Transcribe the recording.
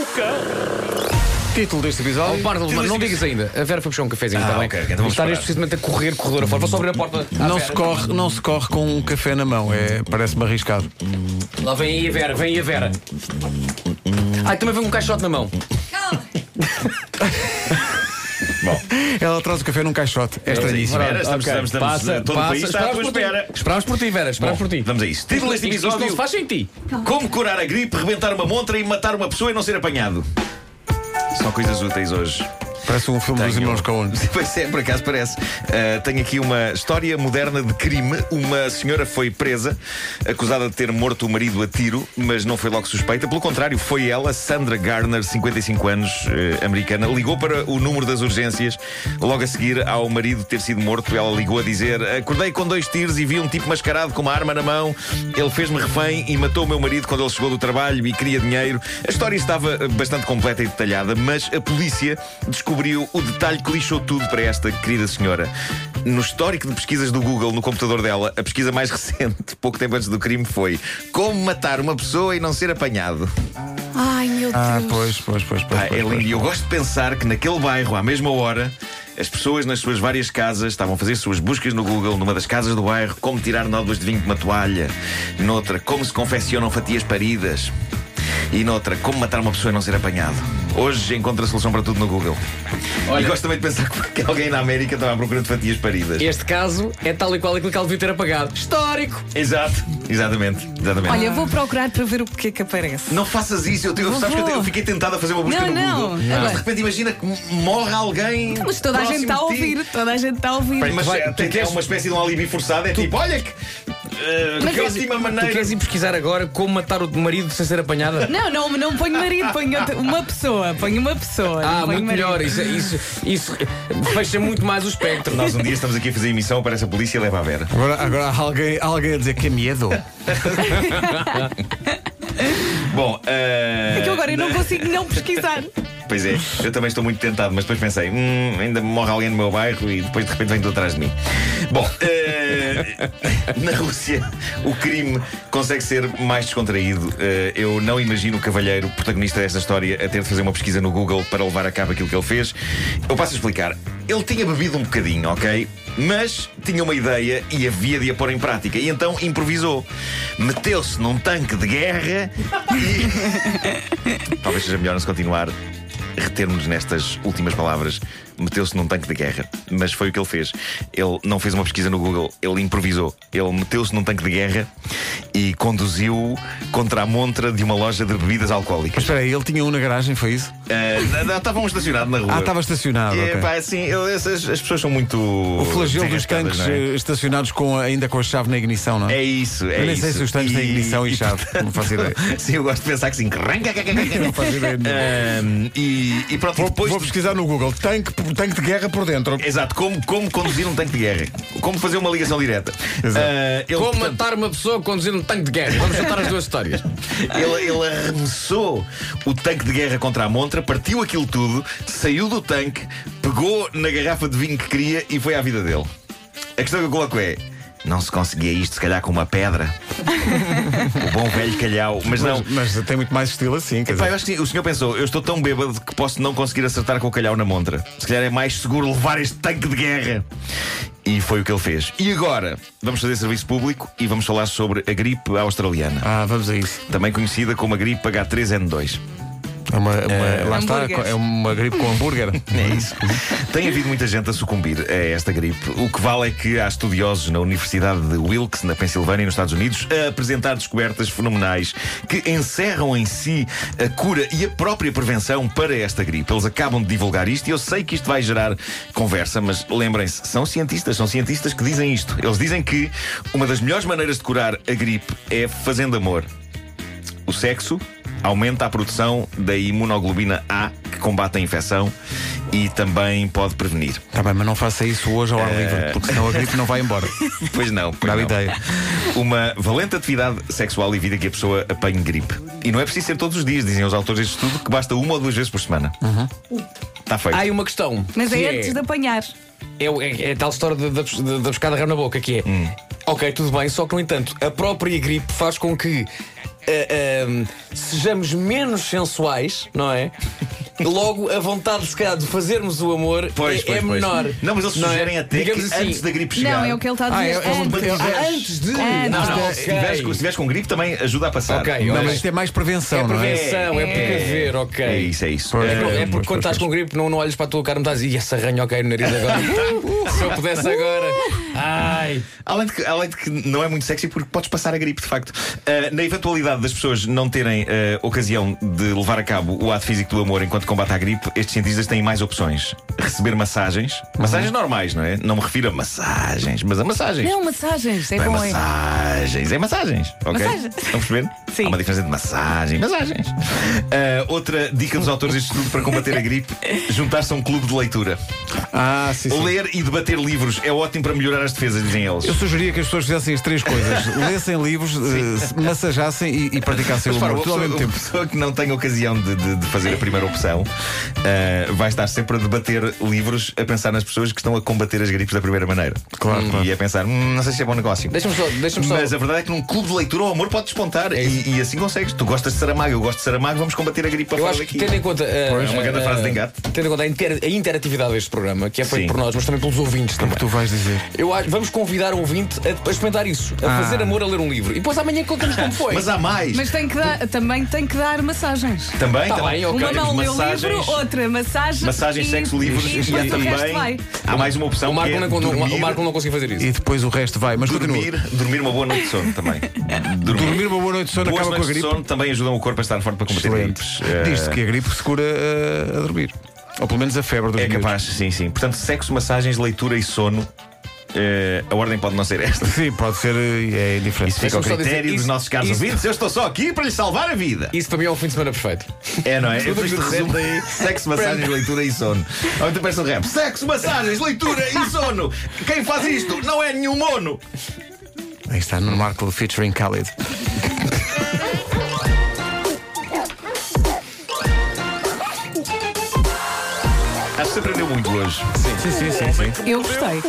O cão. Título deste Oh, episódio. Pardo, mas não digas ainda. A Vera foi buscar um cafezinho, Ah, está bem? ok, então vamos neste precisamente a correr corredor afora. Vou só abrir a porta. à Não Vera. se, corre, não se corre com um café na mão, é, parece-me arriscado. Lá vem aí a Vera, vem aí a Vera. Ai, também vem um caixote na mão. Bom, Ela traz o café num caixote. É estranhíssimo. Vera, estamos, Ok, estamos, estamos, passa, todo o passa. país está à tua Esperamos por ti. espera. Esperamos por ti, Vera, esperamos por ti. Vamos a isso. Título deste Isto- isto não episódio: se faz sem ti. Como curar a gripe, rebentar uma montra e matar uma pessoa e não ser apanhado. São coisas úteis hoje. Parece um filme dos Tenho- irmãos Coen. Pois é, por acaso parece. Uh, tenho aqui uma história moderna de crime. Uma senhora foi presa, acusada de ter morto o marido a tiro, mas não foi logo suspeita. Pelo contrário, foi ela, Sandra Garner, 55 anos, uh, americana, ligou para o número das urgências. Logo a seguir ao marido ter sido morto, ela ligou a dizer: Acordei com dois tiros e vi um tipo mascarado com uma arma na mão. Ele fez-me refém e matou o meu marido quando ele chegou do trabalho e queria dinheiro. A história estava uh, bastante completa e detalhada, mas a polícia descobriu o detalhe que lixou tudo para esta querida senhora. No histórico de pesquisas do Google no computador dela, a pesquisa mais recente, pouco tempo antes do crime, foi Como matar uma pessoa e não ser apanhado. Ai, meu Deus. Ah, pois, pois, pois. pois, Pá, pois, é pois. lindo. E eu gosto de pensar que naquele bairro, à mesma hora, as pessoas nas suas várias casas estavam a fazer suas buscas no Google, numa das casas do bairro, como tirar nódoas de vinho de uma toalha, noutra, como se confeccionam fatias paridas. E noutra, como matar uma pessoa e não ser apanhado. Hoje encontra a solução para tudo no Google. Olha- E gosto também de pensar que alguém na América estava à procura de fatias paridas. Este caso é tal e qual aquilo que ela devia ter apagado. Histórico! Exato, exatamente, exatamente. Olha, vou procurar para ver o que é que aparece. Não faças isso, eu, tenho- Não sabes que eu, te- eu fiquei tentado a fazer uma busca Não, no não. Google. Mas Agora- de repente imagina que morre alguém. Mas toda a gente está a ouvir, toda a gente está a ouvir. Mas é, tem- queres- é uma espécie de um alibi forçado. É tipo, olha que. Eh, Mas que é- ótima Tu maneira. queres ir pesquisar agora como matar o marido sem ser apanhada? Não, não, não ponho marido, ponho outra- uma pessoa, ponho uma pessoa. Ah, ponho muito marido. melhor. Isso, isso, isso fecha muito mais o espectro. Nós um dia estamos aqui a fazer emissão, aparece a polícia e leva a Vera. Agora, agora há alguém, há alguém a dizer que é medo. Bom, eh, É que eu agora eu não consigo não pesquisar. Pois é, eu também estou muito tentado, mas depois pensei, hum, ainda morre alguém no meu bairro e depois de repente vem tudo atrás de mim. Bom, eh, na Rússia o crime consegue ser mais descontraído. Eh, eu não imagino o cavalheiro, protagonista desta história, a ter de fazer uma pesquisa no Google para levar a cabo aquilo que ele fez. Eu passo a explicar. Ele tinha bebido um bocadinho, ok? Mas tinha uma ideia e havia de a pôr em prática. E então improvisou. Meteu-se num tanque de guerra e. Talvez seja melhor não se continuar retermos nestas últimas palavras. Meteu-se num tanque de guerra. Mas foi o que ele fez. Ele não fez uma pesquisa no Google, ele improvisou. Ele meteu-se num tanque de guerra e conduziu contra a montra de uma loja de bebidas Mas alcoólicas. espera aí, ele tinha um na garagem, foi isso? Ah, Estavam estacionados na rua. Ah, estava estacionado. E, ok. pá, assim, eu- essas- as pessoas são muito. O flagelo dos tanques é? eh, estacionados com, ainda com a chave na ignição, não é? É isso, é Eu nem isso. sei se os tanques têm ignição e chave, não faço ideia. Sim, eu gosto de pensar que sim. Não faço ideia. Ahm, e, e pronto, e Vou, depois. vou pesquisar no Google. Tanque, tanque de guerra por dentro. Exato, como, como conduzir um tanque de guerra. Como fazer uma ligação direta. Exato. Ah, ele, Como portanto, matar uma pessoa conduzindo um tanque de guerra? Vamos juntar as duas histórias. ele, ele arremessou o tanque de guerra contra a montra, partiu aquilo tudo, saiu do tanque, pegou na garrafa de vinho que queria e foi à vida dele. A questão que eu coloco é. Não se conseguia isto, se calhar com uma pedra. o bom velho calhau. Mas não. Mas, mas tem muito mais estilo assim. Quer Epá, dizer, eu acho que sim. o senhor pensou, eu estou tão bêbado que posso não conseguir acertar com o calhau na montra. Se calhar é mais seguro levar este tanque de guerra. E foi o que ele fez. E agora, vamos fazer serviço público e vamos falar sobre a gripe australiana. Ah, vamos a isso. Também conhecida como a gripe H3N2. É uma, uma- lá está, Hambúrgueres. é uma gripe com hambúrguer. É isso. Tem havido muita gente a sucumbir a esta gripe. O que vale é que há estudiosos na Universidade de Wilkes, na Pensilvânia, nos Estados Unidos, a apresentar descobertas fenomenais que encerram em si a cura e a própria prevenção para esta gripe. Eles acabam de divulgar isto e eu sei que isto vai gerar conversa, mas lembrem-se, são cientistas, são cientistas que dizem isto. Eles dizem que uma das melhores maneiras de curar a gripe é fazendo amor. O sexo aumenta a produção da imunoglobina A, que combate a infecção e também pode prevenir. Está bem, mas não faça isso hoje ao ar livre, porque senão a gripe não vai embora. Pois não, pois Dá-me não. ideia. Uma valente atividade sexual evita que a pessoa apanhe gripe. E não é preciso ser todos os dias, dizem os autores deste estudo, que basta uma ou duas vezes por semana. Está feito. Há aí uma questão. Mas que é antes de apanhar. É, é, é a tal história da pescada rã na boca, que é Hum. ok, tudo bem, só que no entanto, a própria gripe faz com que ehm, sejamos menos sensuais, não é? Logo, a vontade, se calhar, de fazermos o amor Pois, é, pois, é pois. menor. Não, mas eles não é? sugerem até Digamos que assim, antes da gripe chegar. Não, é o que ele está a Ah, dizer. é- é antes. é- Ah, antes de. Antes. Não, não, Se ok. estiveres com, se estiveres com gripe, também ajuda a passar. Ok, Não, mas isto é mais prevenção, é não é? prevenção, é, precaver, ok. É isso, é isso. Pois. É, porque- é porque quando estás com gripe não, não olhas para a tua cara e me estás e essa ranho ok no nariz agora. Se eu pudesse agora. Ai. Além de, que, além de que não é muito sexy porque podes passar a gripe, de facto. Uh, na eventualidade das pessoas não terem uh, ocasião de levar a cabo o ato físico do amor enquanto combate à gripe, estes cientistas têm mais opções. Receber massagens. Massagens normais, não é? Não me refiro a massagens, mas a massagens. Não, massagens. É Não é como é. massagens, é massagens, ok? Massagens. Estão a perceber? Sim. Há uma diferença de massagem e massagens. Uh, outra dica dos autores deste estudo para combater a gripe: juntar-se a um clube de leitura. Ah, sim, sim. Ler e debater livros é ótimo para melhorar as defesas, dizem eles. Eu sugeria que as pessoas fizessem as três coisas: lessem livros, se massajassem e, e praticassem o Mas para, humor tudo ao pessoa, mesmo uma tempo. pessoa que não tem ocasião de, de- de fazer a primeira opção uh, vai estar sempre a debater livros a pensar nas pessoas que estão a combater as gripes da primeira maneira. Claro, e claro. a pensar, "Hum, não sei se é bom negócio. Deixa-me só. Deixa só... Mas a verdade é que num clube de leitura o amor pode despontar e, e assim consegues. Tu gostas de Saramago, eu gosto de Saramago, vamos combater a gripe para fora daqui. que, tendo em conta. uh, Pois, é uma grande uh, frase de engate. Tendo em conta a, inter- a interatividade deste programa, que é feito Sim. por nós, mas também pelos ouvintes O também. que tu vais dizer? Eu acho, vamos convidar o ouvinte a, a experimentar isso, a Ah. fazer amor a ler um livro. E depois amanhã contamos como foi. Mas há mais. Mas tem que dar, também tem que dar massagens. Também, Tá também. bem, ok. Uma mão o massagens, livro, outra massagem. massagens, e- sexo, livros e e, depois o resto também vai. há mais uma opção o, Marco é não, dormir, o Marco não conseguiu fazer isso. E depois o resto vai. Mas continua. dormir, dormir uma boa noite de sono também. Dormir uma boa noite de sono Boas acaba com a gripe. sono também ajudam o corpo a estar forte para combater Excelente. gripes. Eh, Diz-se que a gripe se cura eh, a dormir. Ou pelo menos a febre dos É miúdos. capaz, sim, sim. Portanto, sexo, massagens, leitura e sono. Eh, a ordem pode não ser esta. Sim, pode ser. eh, É indiferente. Isso fica ao critério dizer, dos isso- nossos caros isso- ouvintes. Eu estou só aqui para lhes salvar a vida. Isso para mim é um fim de semana perfeito. É, não é? Tudo Tudo isto o que resume aí sexo, massagens, leitura e sono. Ou então peça um rap. Sexo, massagens, leitura e sono. Quem faz isto não é nenhum mono. Aí está, no Marco featuring Khalid. Aprendeu muito hoje. Sim, sim, sim. sim. Eu gostei.